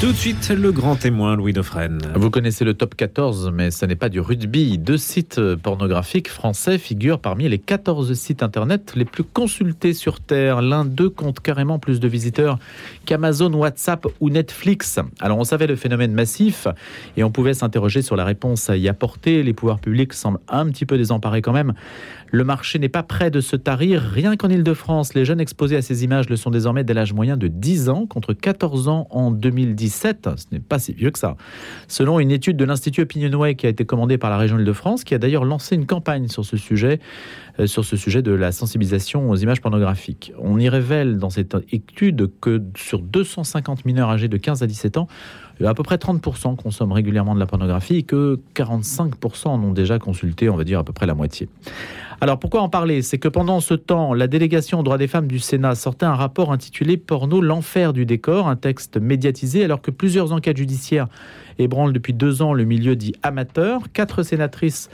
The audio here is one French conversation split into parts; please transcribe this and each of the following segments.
Tout de suite, le grand témoin, Louis Dauphren. Vous connaissez le top 14, mais ce n'est pas du rugby. Deux sites pornographiques français figurent parmi les 14 sites internet les plus consultés sur Terre. L'un d'eux compte carrément plus de visiteurs qu'Amazon, WhatsApp ou Netflix. Alors on savait le phénomène massif et on pouvait s'interroger sur la réponse à y apporter. Les pouvoirs publics semblent un petit peu désemparés quand même. Le marché n'est pas prêt de se tarir. Rien qu'en Ile-de-France, les jeunes exposés à ces images le sont désormais dès l'âge moyen de 10 ans contre 14 ans en 2017. Ce n'est pas si vieux que ça. Selon une étude de l'Institut Opinionway qui a été commandée par la région Ile-de-France, qui a d'ailleurs lancé une campagne sur ce sujet, euh, sur ce sujet de la sensibilisation aux images pornographiques. On y révèle dans cette étude que sur 250 mineurs âgés de 15 à 17 ans, à peu près 30% consomment régulièrement de la pornographie et que 45% en ont déjà consulté, on va dire à peu près la moitié. Alors pourquoi en parler? C'est que pendant ce temps, la délégation aux droits des femmes du Sénat sortait un rapport intitulé Porno, l'enfer du décor, un texte médiatisé alors que plusieurs enquêtes judiciaires ébranlent depuis deux ans le milieu dit amateur. Quatre sénatrices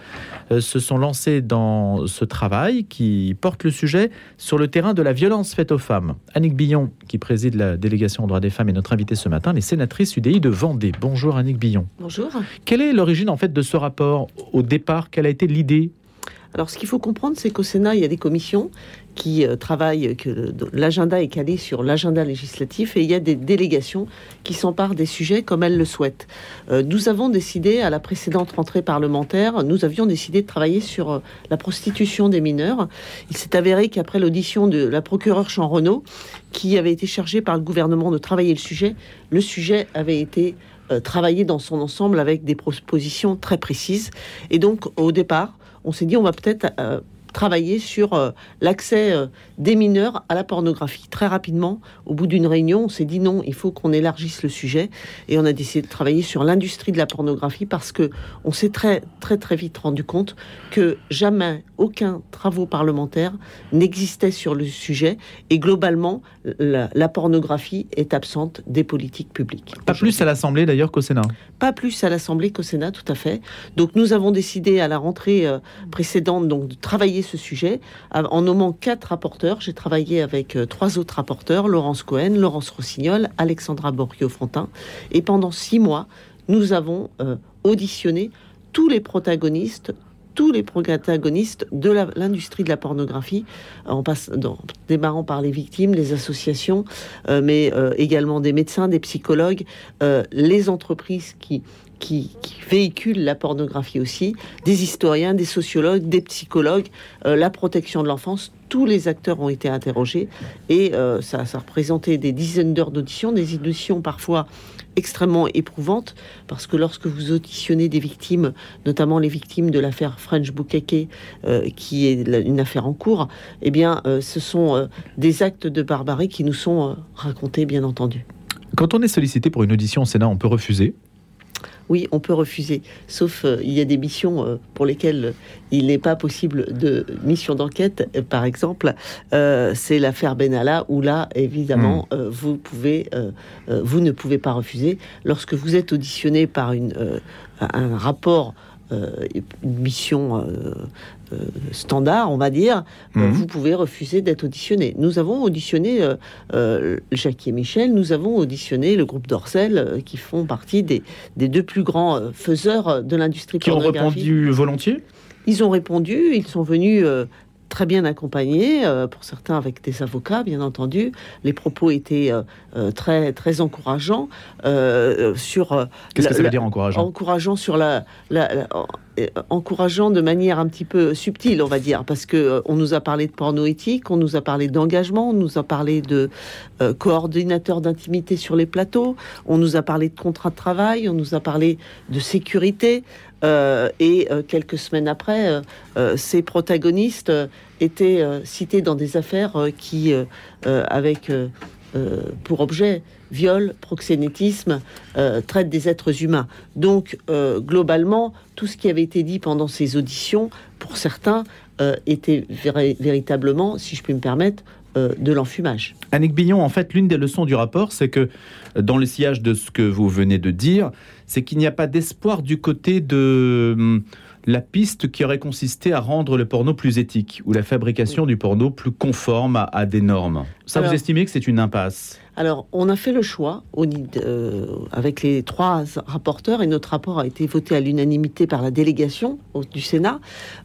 euh, se sont lancées dans ce travail qui porte le sujet sur le terrain de la violence faite aux femmes. Annick Billon, qui préside la délégation aux droits des femmes, est notre invitée ce matin, les sénatrices UDI de Vendée. Bonjour Annick Billon. Bonjour. Quelle est l'origine en fait de ce rapport? Au départ Quelle a été l'idée? Alors, ce qu'il faut comprendre, c'est qu'au Sénat, il y a des commissions qui euh, travaillent, que l'agenda est calé sur l'agenda législatif et il y a des délégations qui s'emparent des sujets comme elles le souhaitent. Euh, nous avons décidé, à la précédente rentrée parlementaire, nous avions décidé de travailler sur euh, la prostitution des mineurs. Il s'est avéré qu'après l'audition de la procureure Jean Renaud, qui avait été chargée par le gouvernement de travailler le sujet, le sujet avait été travaillé dans son ensemble avec des propositions très précises. Et donc, au départ, on s'est dit on va peut-être euh, travailler sur euh, l'accès euh, des mineurs à la pornographie. Très rapidement, au bout d'une réunion, on s'est dit non, il faut qu'on élargisse le sujet et on a décidé de travailler sur l'industrie de la pornographie parce que on s'est très très très vite rendu compte que jamais aucun travaux parlementaire n'existait sur le sujet et globalement la, pornographie est absente des politiques publiques. Pas plus à l'Assemblée d'ailleurs qu'au Sénat. Pas plus à l'Assemblée qu'au Sénat, tout à fait. Donc nous avons décidé à la rentrée précédente donc de travailler ce sujet en nommant quatre rapporteurs. J'ai travaillé avec euh, trois autres rapporteurs, Laurence Cohen, Laurence Rossignol, Alexandra Borchio-Fontin. Et pendant six mois, nous avons euh, auditionné tous les protagonistes, tous les protagonistes de l'industrie de la pornographie, en, démarrant par les victimes, les associations, euh, mais également des médecins, des psychologues, les entreprises qui qui, véhiculent la pornographie aussi, des historiens, des sociologues, des psychologues, euh, la protection de l'enfance, tous les acteurs ont été interrogés et euh, ça, ça représentait des dizaines d'heures d'audition, des auditions parfois extrêmement éprouvantes parce que lorsque vous auditionnez des victimes, notamment les victimes de l'affaire French Bukake, euh, qui est une affaire en cours, eh bien, ce sont des actes de barbarie qui nous sont racontés, bien entendu. Quand on est sollicité pour une audition au Sénat, on peut refuser oui, on peut refuser. Sauf euh, il y a des missions euh, pour lesquelles il n'est pas possible de mission d'enquête. Euh, par exemple, c'est l'affaire Benalla où là, évidemment, hmm. vous pouvez, vous ne pouvez pas refuser lorsque vous êtes auditionné par une, un rapport une mission euh, standard, on va dire, euh, mhm. vous pouvez refuser d'être auditionné. Nous avons auditionné euh, Jackie et Michel, nous avons auditionné le groupe Dorcel, qui font partie des, des deux plus grands faiseurs de l'industrie Qui ont répondu volontiers? Ils ont répondu, ils sont venus très bien accompagnés, pour certains avec des avocats, bien entendu. Les propos étaient très très encourageants sur. Qu'est-ce que ça veut dire encourageant? Encourageant sur la, la, euh, encourageant de manière un petit peu subtile, on va dire, parce que euh, on nous a parlé de porno éthique, on nous a parlé d'engagement, on nous a parlé de euh, coordinateur d'intimité sur les plateaux, on nous a parlé de contrat de travail, on nous a parlé de sécurité, et quelques semaines après, ces protagonistes étaient cités dans des affaires qui, avec pour objet viol, proxénétisme, euh, traite des êtres humains. Donc, euh, globalement, tout ce qui avait été dit pendant ces auditions, pour certains, euh, était véritablement, si je puis me permettre, de l'enfumage. Annick Billon, en fait, l'une des leçons du rapport, c'est que dans le sillage de ce que vous venez de dire, c'est qu'il n'y a pas d'espoir du côté de hum, la piste qui aurait consisté à rendre le porno plus éthique ou la fabrication du porno plus conforme à, des normes. Ça, vous estimez que c'est une impasse? alors, on a fait le choix, euh, avec les trois rapporteurs, et notre rapport a été voté à l'unanimité par la délégation du Sénat,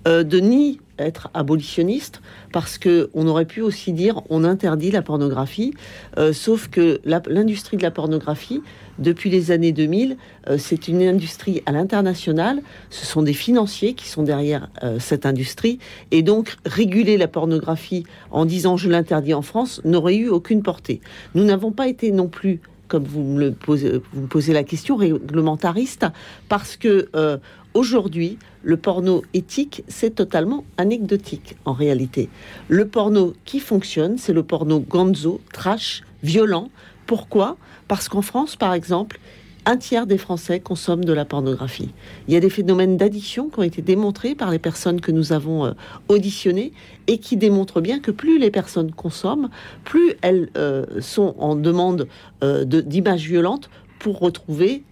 euh, de ni être abolitionniste, parce que on aurait pu aussi dire on interdit la pornographie, euh, sauf que l'industrie de la pornographie, depuis les années 2000, c'est une industrie à l'international, ce sont des financiers qui sont derrière cette industrie, et donc réguler la pornographie en disant je l'interdis en France n'aurait eu aucune portée. Nous n'avons pas été non plus comme vous me, posez, vous me posez la question, réglementariste, parce que euh, aujourd'hui, le porno éthique, c'est totalement anecdotique en réalité. Le porno qui fonctionne, c'est le porno gonzo, trash, violent. Pourquoi? Parce qu'en France, par exemple, un tiers des Français consomment de la pornographie. Il y a des phénomènes d'addiction qui ont été démontrés par les personnes que nous avons euh, auditionnées et qui démontrent bien que plus les personnes consomment, plus elles euh, sont en demande euh, d'images violentes pour retrouver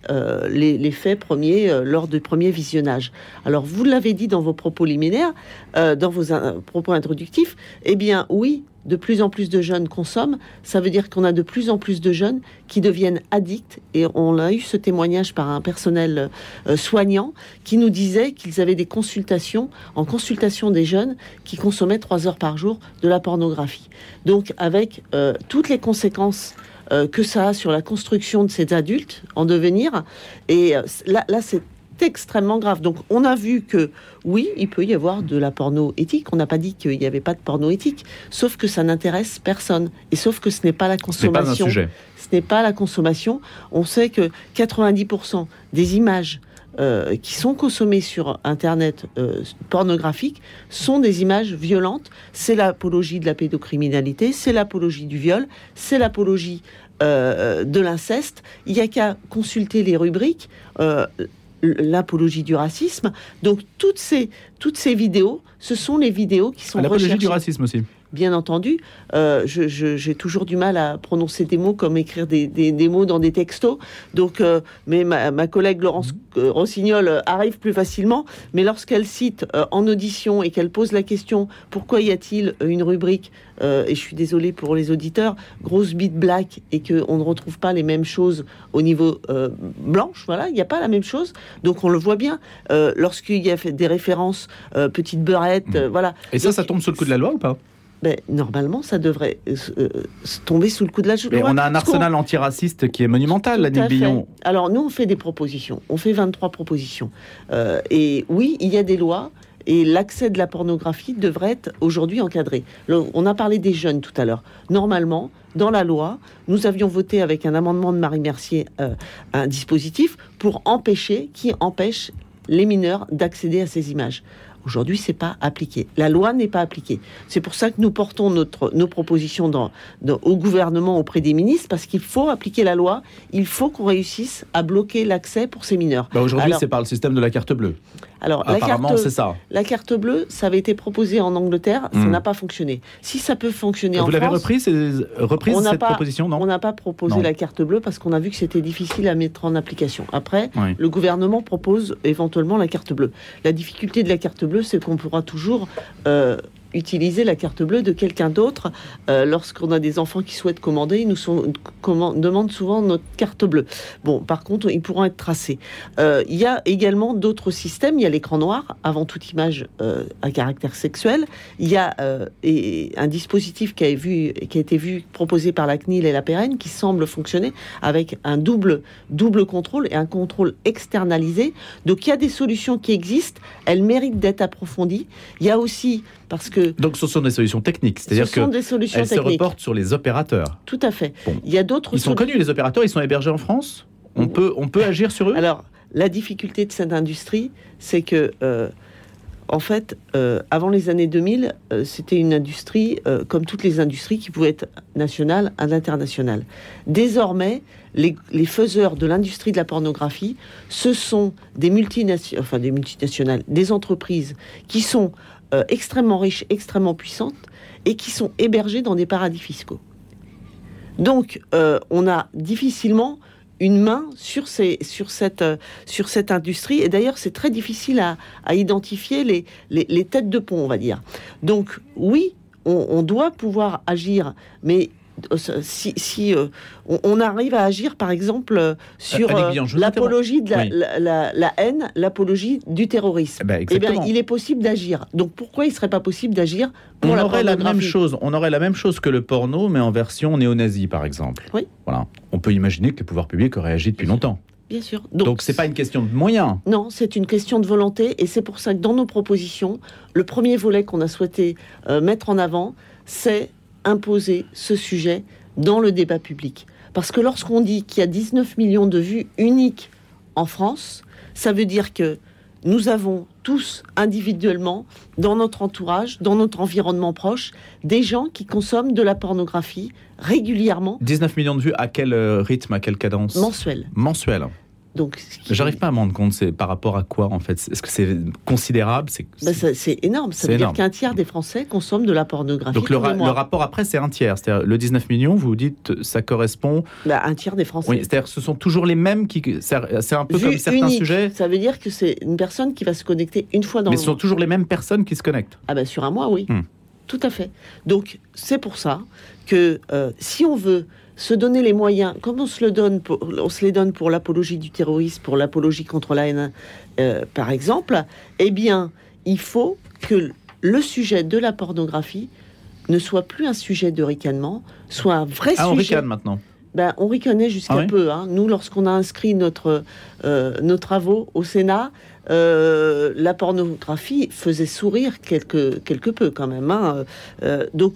les, faits premiers lors du premier visionnage. Alors, vous l'avez dit dans vos propos liminaires, dans vos propos introductifs, eh bien, oui, de plus en plus de jeunes consomment, ça veut dire qu'on a de plus en plus de jeunes qui deviennent addicts. Et on a eu ce témoignage par un personnel euh, soignant qui nous disait qu'ils avaient des consultations, en consultation des jeunes, qui consommaient trois heures par jour de la pornographie. Donc avec euh, toutes les conséquences euh, que ça a sur la construction de ces adultes en devenir. Et là, là c'est extrêmement grave. Donc on a vu que oui, il peut y avoir de la porno éthique. On n'a pas dit qu'il n'y avait pas de porno éthique, sauf que ça n'intéresse personne. Et sauf que ce n'est pas la consommation. Ce n'est pas, la consommation. On sait que 90% des images euh, qui sont consommées sur Internet euh, pornographique sont des images violentes. C'est l'apologie de la pédocriminalité, c'est l'apologie du viol, c'est l'apologie euh, de l'inceste. Il n'y a qu'à consulter les rubriques l'apologie du racisme. Donc toutes ces, toutes ces vidéos, ce sont les vidéos qui sont L'apologie du racisme aussi bien entendu. Euh, j'ai toujours du mal à prononcer des mots comme écrire des, mots dans des textos. Donc, euh, mais ma, collègue Laurence euh, Rossignol arrive plus facilement. Mais lorsqu'elle cite en audition et qu'elle pose la question pourquoi y a-t-il une rubrique et je suis désolée pour les auditeurs, grosse bite black et qu'on ne retrouve pas les mêmes choses au niveau blanche, voilà, il n'y a pas la même chose. Donc on le voit bien lorsqu'il y a des références petite beurette, mmh. voilà. Et ça, ça tombe sous le coup de la loi ou pas? Ben, normalement, ça devrait euh, euh, tomber sous le coup de la loi. on a un arsenal antiraciste qui est monumental, la Billon. Alors, nous, on fait des propositions. On fait 23 propositions. Euh, et oui, il y a des lois. Et l'accès de la pornographie devrait être aujourd'hui encadré. on a parlé des jeunes tout à l'heure. Normalement, dans la loi, nous avions voté avec un amendement de Marie Mercier un dispositif pour empêcher, qui empêche les mineurs d'accéder à ces images. Aujourd'hui, c'est pas appliqué. La loi n'est pas appliquée. C'est pour ça que nous portons notre, nos propositions dans, au gouvernement auprès des ministres, parce qu'il faut appliquer la loi. Il faut qu'on réussisse à bloquer l'accès pour ces mineurs. Bah, aujourd'hui, c'est par le système de la carte bleue. Alors, Apparemment, c'est ça. La carte bleue, ça avait été proposé en Angleterre, ça hmm. n'a pas fonctionné. Si ça peut fonctionner en France... Vous l'avez repris, reprise cette proposition, non On n'a pas proposé la carte bleue parce qu'on a vu que c'était difficile à mettre en application. Après, le gouvernement propose éventuellement la carte bleue. La difficulté de la carte bleue, c'est qu'on pourra toujours euh, utiliser la carte bleue de quelqu'un d'autre. Euh, lorsqu'on a des enfants qui souhaitent commander, ils nous sont, demandent souvent notre carte bleue. Bon, par contre, ils pourront être tracés. Euh, il y a également d'autres systèmes. Il y a l'écran noir, avant toute image euh, à caractère sexuel. Il y a et un dispositif qui a, vu, qui a été vu, proposé par la CNIL et la PRN, qui semble fonctionner avec un double, double contrôle et un contrôle externalisé. Donc, il y a des solutions qui existent. Elles méritent d'être approfondies. Il y a aussi parce que donc ce sont des solutions techniques, c'est-à-dire que des solutions elles se reportent sur les opérateurs. Tout à fait. Il y a d'autres. Ils sont connus les opérateurs, ils sont hébergés en France. On peut on peut agir sur eux? Alors la difficulté de cette industrie, c'est que euh, en fait, euh, avant les années 2000, euh, c'était une industrie, comme toutes les industries, qui pouvait être nationale à l'international. Désormais, les, les, faiseurs de l'industrie de la pornographie, ce sont des multinationales, enfin des multinationales, des entreprises qui sont euh, extrêmement riches, extrêmement puissantes, et qui sont hébergées dans des paradis fiscaux. Donc, euh, on a difficilement une main sur, ces, sur, cette, euh, sur cette industrie. Et d'ailleurs, c'est très difficile à, identifier les, les, têtes de pont, on va dire. Donc oui, on, on doit pouvoir agir, mais si, si euh, on, on arrive à agir, par exemple, euh, sur euh, l'apologie de la, Oui. la, la- la haine, l'apologie du terrorisme, Eh ben, eh bien, il est possible d'agir. Donc pourquoi il serait pas possible d'agir pour on la aurait la même chose. On aurait la même chose que le porno, mais en version néo-nazie, par exemple. Oui. Voilà. On peut imaginer que les pouvoirs publics auraient agi depuis longtemps. Bien sûr. Donc, c'est pas une question de moyens. Non, c'est une question de volonté et c'est pour ça que dans nos propositions, le premier volet qu'on a souhaité euh, mettre en avant, c'est imposer ce sujet dans le débat public. Parce que lorsqu'on dit qu'il y a 19 millions de vues uniques en France, ça veut dire que nous avons tous individuellement, dans notre entourage, dans notre environnement proche, des gens qui consomment de la pornographie régulièrement, 19 millions de vues, à quel euh, rythme, à quelle cadence? Mensuelle. Mensuel. Donc, J'arrive pas à me rendre compte, c'est par rapport à quoi en fait? Est-ce que c'est considérable? C'est, c'est énorme. Ça veut dire qu'un tiers des Français consomment de la pornographie. Donc le, ra- rapport après, c'est un tiers. C'est-à-dire le 19 millions, vous dites, ça correspond. Ben, un tiers des Français. Oui, c'est-à-dire ce sont toujours les mêmes qui. C'est un peu Vue comme certains unique. sujets, Ça veut dire que c'est une personne qui va se connecter une fois dans mais le ce sont toujours les mêmes personnes qui se connectent. Ah ben sur un mois, oui. Hmm. Tout à fait. Donc c'est pour ça que euh, si on veut se donner les moyens, comme on se, le donne pour, on se les donne pour l'apologie du terrorisme, pour l'apologie contre la haine, euh, par exemple, eh bien, il faut que le sujet de la pornographie ne soit plus un sujet de ricanement, soit un vrai Ah, on sujet. ricane maintenant. Ben, on ricanait jusqu'à Ah oui peu. hein. Nous, lorsqu'on a inscrit notre, euh, nos travaux au Sénat, euh, la pornographie faisait sourire quelque, quelque peu quand même. hein. Euh, donc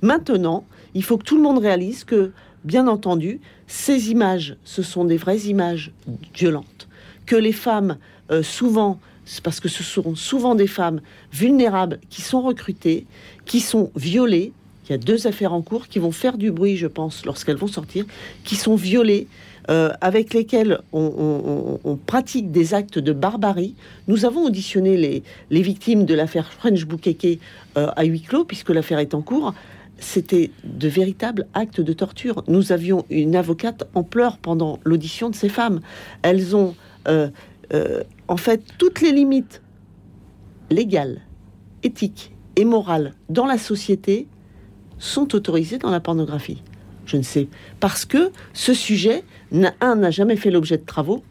maintenant, il faut que tout le monde réalise que, bien entendu, ces images, ce sont des vraies images violentes. Que les femmes, souvent, parce que ce sont souvent des femmes vulnérables qui sont recrutées, qui sont violées. Il y a deux affaires en cours qui vont faire du bruit, je pense, lorsqu'elles vont sortir, qui sont violées, euh, avec lesquelles on, pratique des actes de barbarie. Nous avons auditionné les, les victimes de l'affaire French Boukeke euh, à huis clos, puisque l'affaire est en cours. C'était de véritables actes de torture. Nous avions une avocate en pleurs pendant l'audition de ces femmes. Elles ont, euh, en fait, toutes les limites légales, éthiques et morales dans la société sont autorisées dans la pornographie. Je ne sais. Parce que ce sujet, n'a- un, n'a jamais fait l'objet de travaux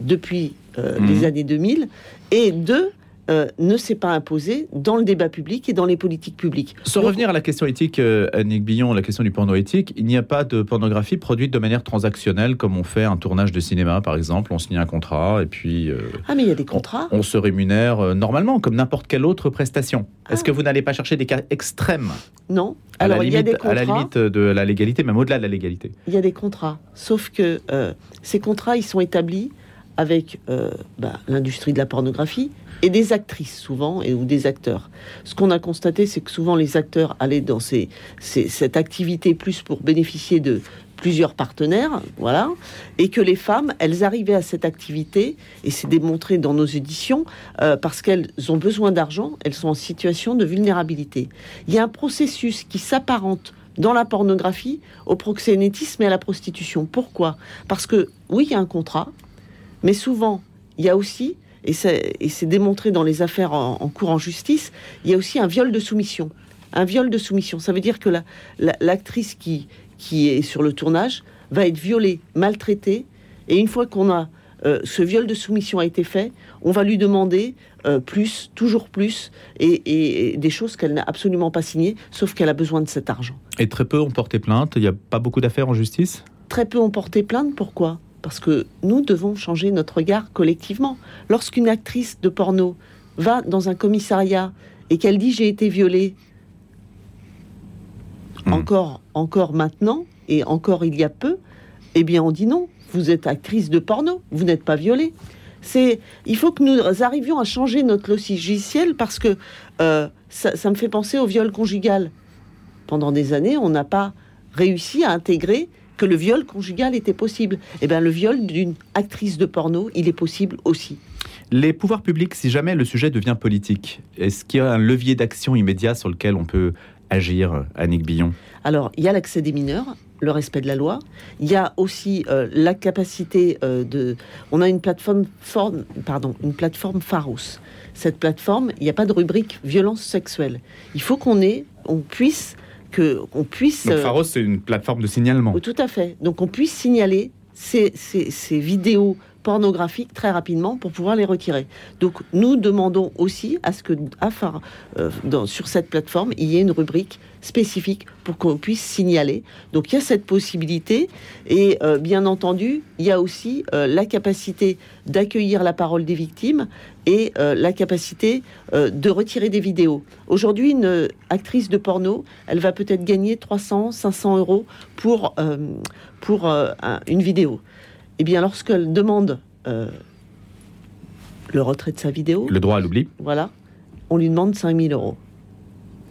depuis euh, Mhm. les années 2000, et deux, euh, ne s'est pas imposé dans le débat public et dans les politiques publiques. Sans Donc, revenir à la question éthique, euh, Annick Billon, la question du porno éthique, il n'y a pas de pornographie produite de manière transactionnelle comme on fait un tournage de cinéma, par exemple. On signe un contrat et puis euh, Ah, mais il y a des contrats. on se rémunère euh, normalement, comme n'importe quelle autre prestation. Est-ce Ah. que vous n'allez pas chercher des cas extrêmes? Non. à, Alors, il y a des contrats. à la limite de la légalité, même au-delà de la légalité Il y a des contrats. Sauf que ces contrats, ils sont établis avec bah, l'industrie de la pornographie et des actrices souvent et ou des acteurs. Ce qu'on a constaté, c'est que souvent les acteurs allaient dans cette activité plus pour bénéficier de plusieurs partenaires, voilà, et que les femmes, elles arrivaient à cette activité, et c'est démontré dans nos éditions, euh, parce qu'elles ont besoin d'argent, elles sont en situation de vulnérabilité. Il y a un processus qui s'apparente dans la pornographie au proxénétisme et à la prostitution. Pourquoi? Parce que oui, il y a un contrat, mais souvent, il y a aussi, et c'est démontré dans les affaires en, en cours en justice, il y a aussi un viol de soumission. Un viol de soumission, ça veut dire que la- la- l'actrice qui, qui est sur le tournage va être violée, maltraitée, et une fois qu'on a euh, ce viol de soumission a été fait, on va lui demander euh, plus, toujours plus, et, et- et des choses qu'elle n'a absolument pas signées, sauf qu'elle a besoin de cet argent. Et très peu ont porté plainte. Il n'y a pas beaucoup d'affaires en justice? Très peu ont porté plainte. Pourquoi? Parce que nous devons changer notre regard collectivement. Lorsqu'une actrice de porno va dans un commissariat et qu'elle dit j'ai été violée, Hmm. encore, encore maintenant et encore il y a peu, eh bien on dit non. Vous êtes actrice de porno, vous n'êtes pas violée. C'est, il faut que nous arrivions à changer notre logiciel parce que euh, ça, ça me fait penser au viol conjugal. Pendant des années, on n'a pas réussi à intégrer que le viol conjugal était possible. Eh bien, le viol d'une actrice de porno, il est possible aussi. Les pouvoirs publics, si jamais le sujet devient politique, est-ce qu'il y a un levier d'action immédiat sur lequel on peut agir, Annick Billon? Alors, il y a l'accès des mineurs. le respect de la loi. Il y a aussi euh, la capacité euh, de. On a une plateforme, forme, pardon, une plateforme Pharos. Cette plateforme, il n'y a pas de rubrique violence sexuelle. Il faut qu'on ait, on puisse que on puisse. Donc euh, Pharos, c'est une plateforme de signalement. tout à fait. Donc on puisse signaler ces, ces- ces vidéos pornographiques très rapidement pour pouvoir les retirer. Donc nous demandons aussi à ce que euh, sur cette plateforme, il y ait une rubrique spécifique pour qu'on puisse signaler. Donc il y a cette possibilité et euh, bien entendu, il y a aussi euh, la capacité d'accueillir la parole des victimes et la capacité de retirer des vidéos. Aujourd'hui, une actrice de porno, elle va peut-être gagner 300, 500 euros pour, pour un- une vidéo. Eh bien, lorsqu'elle demande euh, le retrait de sa vidéo, Le droit à l'oubli. voilà, on lui demande 5000 euros.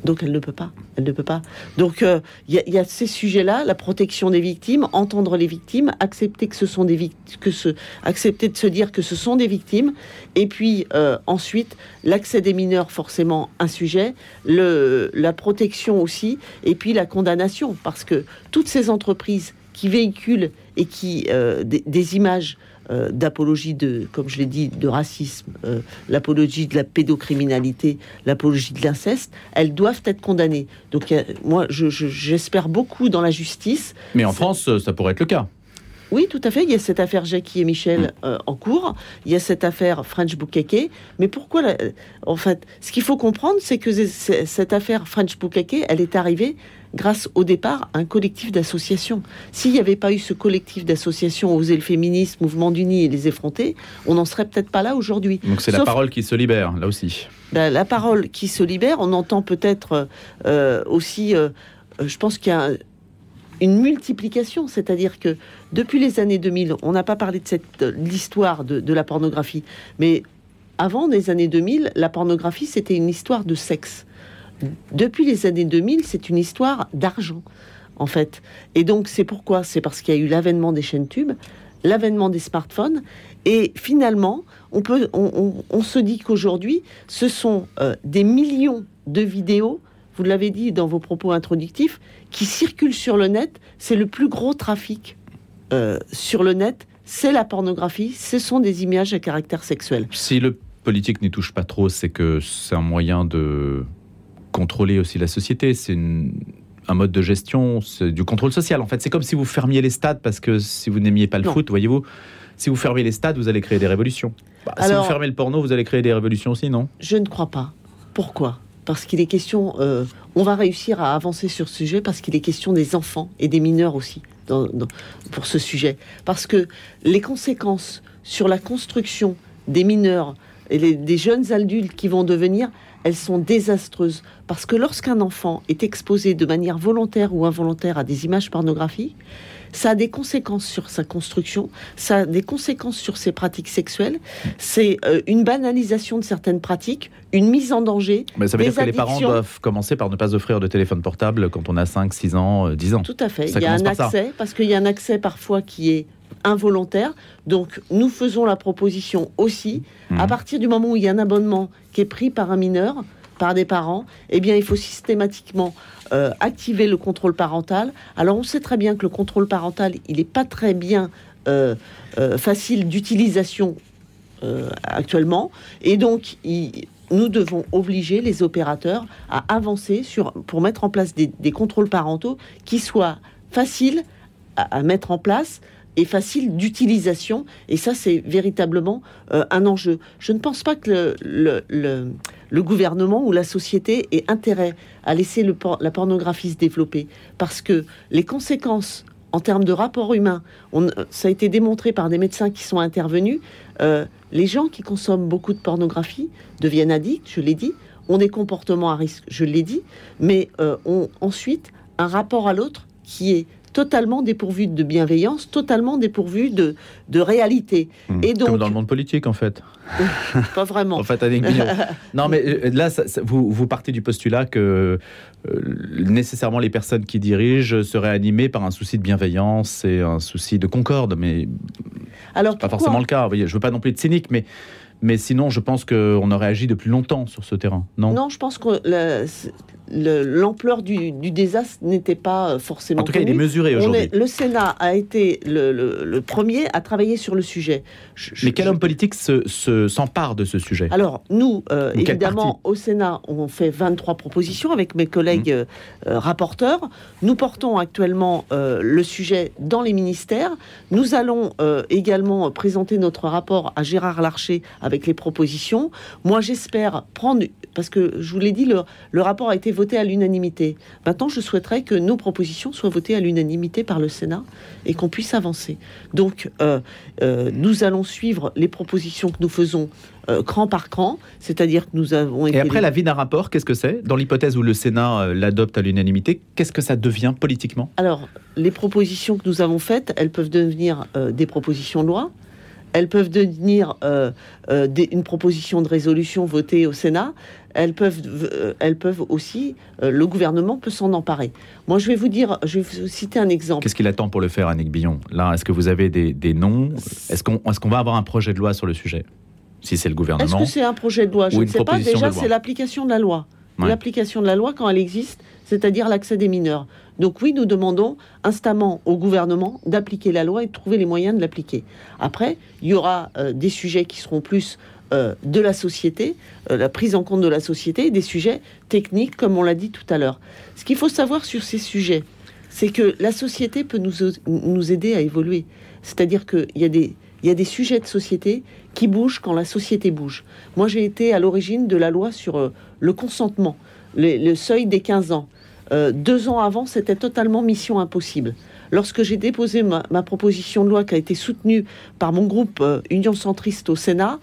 Donc elle ne peut pas. Elle ne peut pas. Donc euh, il y, a- il y a ces sujets-là, la protection des victimes, entendre les victimes, accepter que ce sont des victimes, que ce, accepter de se dire que ce sont des victimes, et puis euh, ensuite l'accès des mineurs, forcément un sujet, le, la protection aussi, et puis la condamnation, parce que toutes ces entreprises qui véhiculent et qui euh, des, des images euh, d'apologie de, comme je l'ai dit, de racisme, euh, l'apologie de la pédocriminalité, l'apologie de l'inceste, elles doivent être condamnées. Donc euh, moi, je- je- j'espère beaucoup dans la justice. Mais en France, ça pourrait être le cas. Oui, tout à fait. Il y a cette affaire Jackie et Michel euh, en cours. Il y a cette affaire French Bukake. Mais pourquoi la- En fait, ce qu'il faut comprendre, c'est que cette affaire French Bukake, elle est arrivée grâce au départ à un collectif d'associations. S'il n'y avait pas eu ce collectif d'associations Oser le féminisme, Mouvement d'Unis et les effrontés, on n'en serait peut-être pas là aujourd'hui. Donc c'est la parole qui se libère, là aussi. la, la parole qui se libère, on entend peut-être euh, aussi, euh, euh, je pense qu'il y a un- une multiplication, c'est-à-dire que depuis les années 2000, on n'a pas parlé de cette l'histoire de, de la pornographie, mais avant les années 2000, la pornographie c'était une histoire de sexe. Depuis les années 2000, c'est une histoire d'argent, en fait. Et donc c'est pourquoi? C'est parce qu'il y a eu l'avènement des chaînes tubes, l'avènement des smartphones, et finalement, on, peut, on, se dit qu'aujourd'hui, ce sont euh, des millions de vidéos, vous l'avez dit dans vos propos introductifs, qui circulent sur le net. C'est le plus gros trafic euh, sur le net, c'est la pornographie, ce sont des images à caractère sexuel. Si le politique n'y touche pas trop, c'est que c'est un moyen de contrôler aussi la société. C'est une- un mode de gestion, c'est du contrôle social. En fait, c'est comme si vous fermiez les stades parce que si vous n'aimiez pas le Non. foot, voyez-vous, si vous fermez les stades, vous allez créer des révolutions. Bah, si vous fermez le porno, vous allez créer des révolutions aussi, non? Je ne crois pas. Pourquoi? Parce qu'il est question, euh, on va réussir à avancer sur ce sujet parce qu'il est question des enfants et des mineurs aussi dans- dans- pour ce sujet. Parce que les conséquences sur la construction des mineurs et les- des jeunes adultes qui vont devenir, elles sont désastreuses. Parce que lorsqu'un enfant est exposé de manière volontaire ou involontaire à des images pornographiques, ça a des conséquences sur sa construction, ça a des conséquences sur ses pratiques sexuelles, c'est euh, une banalisation de certaines pratiques, une mise en danger. Mais Ça veut Des dire que les parents doivent commencer par ne pas offrir de téléphone portable quand on a 5, 6 ans, euh, 10 ans. Tout à fait. Ça il y a un ça. accès, parce qu'il y a un accès parfois qui est involontaire. Donc, nous faisons la proposition aussi, Mhm. à partir du moment où il y a un abonnement qui est pris par un mineur, par des parents, eh bien, il faut systématiquement euh, activer le contrôle parental. Alors, on sait très bien que le contrôle parental, il n'est pas très bien euh, euh, facile d'utilisation actuellement. Et donc, il- nous devons obliger les opérateurs à avancer sur, pour mettre en place des, des contrôles parentaux qui soient faciles à, à mettre en place et faciles d'utilisation. Et ça, c'est véritablement euh, un enjeu. Je ne pense pas que le, gouvernement ou la société ait intérêt à laisser le por- la pornographie se développer. Parce que les conséquences en termes de rapport humain, on- ça a été démontré par des médecins qui sont intervenus, euh, les gens qui consomment beaucoup de pornographie deviennent addicts, je l'ai dit, ont des comportements à risque, je l'ai dit, mais euh, ont ensuite un rapport à l'autre qui est totalement dépourvu de bienveillance, totalement dépourvu de, de réalité. Et donc, Comme dans le monde politique, en fait. pas vraiment. En fait, Bignon. non, mais euh, là, ça- ça- vous, vous partez du postulat que euh, nécessairement les personnes qui dirigent seraient animées par un souci de bienveillance et un souci de concorde, mais Alors pas pourquoi forcément le cas. Vous voyez, je veux pas non plus être cynique, mais Mais sinon, je pense qu'on aurait agi depuis longtemps sur ce terrain, non? Non, je pense que la- le- l'ampleur du, du désastre n'était pas forcément En tout cas, il est mesuré On aujourd'hui. le Sénat a été le, le- le premier à travailler sur le sujet. Je- je- Mais quel je- homme politique se- se- s'empare de ce sujet? Alors, nous, euh, évidemment, au Sénat, on fait 23 propositions avec mes collègues Mmh. euh, euh, rapporteurs. Nous portons actuellement euh, le sujet dans les ministères. Nous allons également présenter notre rapport à Gérard Larcher avec les propositions. Moi, j'espère prendre, parce que je vous l'ai dit, le, le rapport a été voté à l'unanimité. Maintenant, je souhaiterais que nos propositions soient votées à l'unanimité par le Sénat et qu'on puisse avancer. Donc, euh, euh, nous allons suivre les propositions que nous faisons euh, cran par cran, c'est-à-dire que nous avons été... Et après l'avis d'un rapport, qu'est-ce que c'est? Dans l'hypothèse où le Sénat euh, l'adopte à l'unanimité, qu'est-ce que ça devient politiquement? Alors, les propositions que nous avons faites, elles peuvent devenir euh, des propositions de loi, elles peuvent devenir euh, euh, des- une proposition de résolution votée au Sénat, elles peuvent, euh, elles peuvent aussi, le gouvernement peut s'en emparer. Moi, je vais vous dire, je vais vous citer un exemple. Qu'est-ce qu'il attend pour le faire, Annick Billon? Là, est-ce que vous avez des, des noms? Est-ce qu'on est qu'on va avoir un projet de loi sur le sujet? Si c'est le Est-ce gouvernement que c'est un projet de loi? Je ne sais pas. Déjà, c'est l'application de la loi. Ouais. L'application de la loi quand elle existe, c'est-à-dire l'accès des mineurs. Donc oui, nous demandons instamment au gouvernement d'appliquer la loi et de trouver les moyens de l'appliquer. Après, il y aura euh, des sujets qui seront plus euh, de la société, euh, la prise en compte de la société, des sujets techniques, comme on l'a dit tout à l'heure. Ce qu'il faut savoir sur ces sujets, c'est que la société peut nous, aider à évoluer. C'est-à-dire qu'il y, a des- il y a des sujets de société qui bougent quand la société bouge. Moi, j'ai été à l'origine de la loi sur le consentement, le, le seuil des 15 ans. Euh, deux ans avant, c'était totalement mission impossible. Lorsque j'ai déposé ma, proposition de loi qui a été soutenue par mon groupe euh, Union Centriste au Sénat,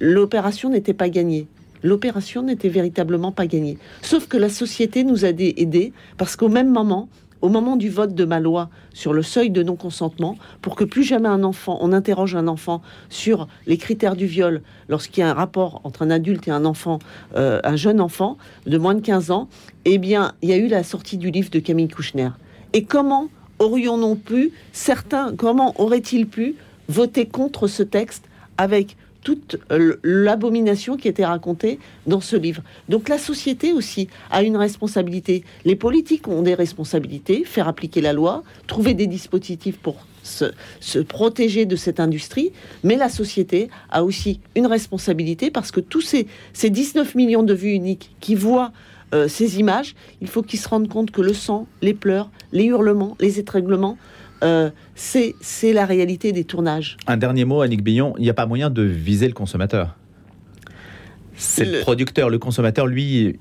l'opération n'était pas gagnée. L'opération n'était véritablement pas gagnée. Sauf que la société nous a dé- aidés parce qu'au même moment, au moment du vote de ma loi sur le seuil de non-consentement, pour que plus jamais un enfant, on interroge un enfant sur les critères du viol lorsqu'il y a un rapport entre un adulte et un enfant, euh, un jeune enfant de moins de 15 ans, eh bien, il y a eu la sortie du livre de Camille Kouchner. Et comment aurions-nous pu, certains, comment auraient-ils pu voter contre ce texte avec toute l'abomination qui était racontée dans ce livre. Donc la société aussi a une responsabilité. Les politiques ont des responsabilités, faire appliquer la loi, trouver des dispositifs pour se, se protéger de cette industrie, mais la société a aussi une responsabilité parce que tous ces, ces 19 millions de vues uniques qui voient euh, ces images, il faut qu'ils se rendent compte que le sang, les pleurs, les hurlements, les étranglements, euh, c'est la réalité des tournages. Un dernier mot, Annick Billon, il n'y a pas moyen de viser le consommateur. C'est le Le- producteur, le consommateur, lui,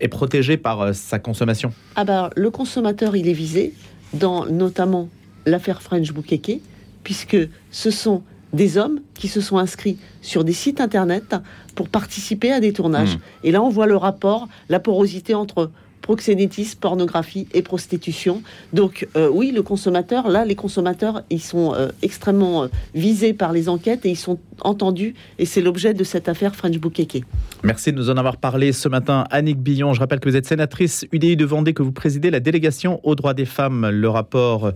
est protégé par euh, sa consommation. Ah bah, le consommateur, il est visé dans notamment l'affaire French Bukeke, puisque ce sont des hommes qui se sont inscrits sur des sites internet pour participer à des tournages. Mm. Et là, on voit le rapport, la porosité entre proxénétisme, pornographie et prostitution. Donc euh, oui, le consommateur, là, les consommateurs, ils sont euh, extrêmement euh, visés par les enquêtes et ils sont entendus. Et c'est l'objet de cette affaire French Bukeke. Merci de nous en avoir parlé ce matin, Annick Billon. Je rappelle que vous êtes sénatrice UDI de Vendée, que vous présidez la délégation aux droits des femmes. Le rapport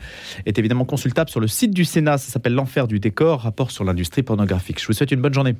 est évidemment consultable sur le site du Sénat. Ça s'appelle L'enfer du décor, rapport sur l'industrie pornographique. Je vous souhaite une bonne journée.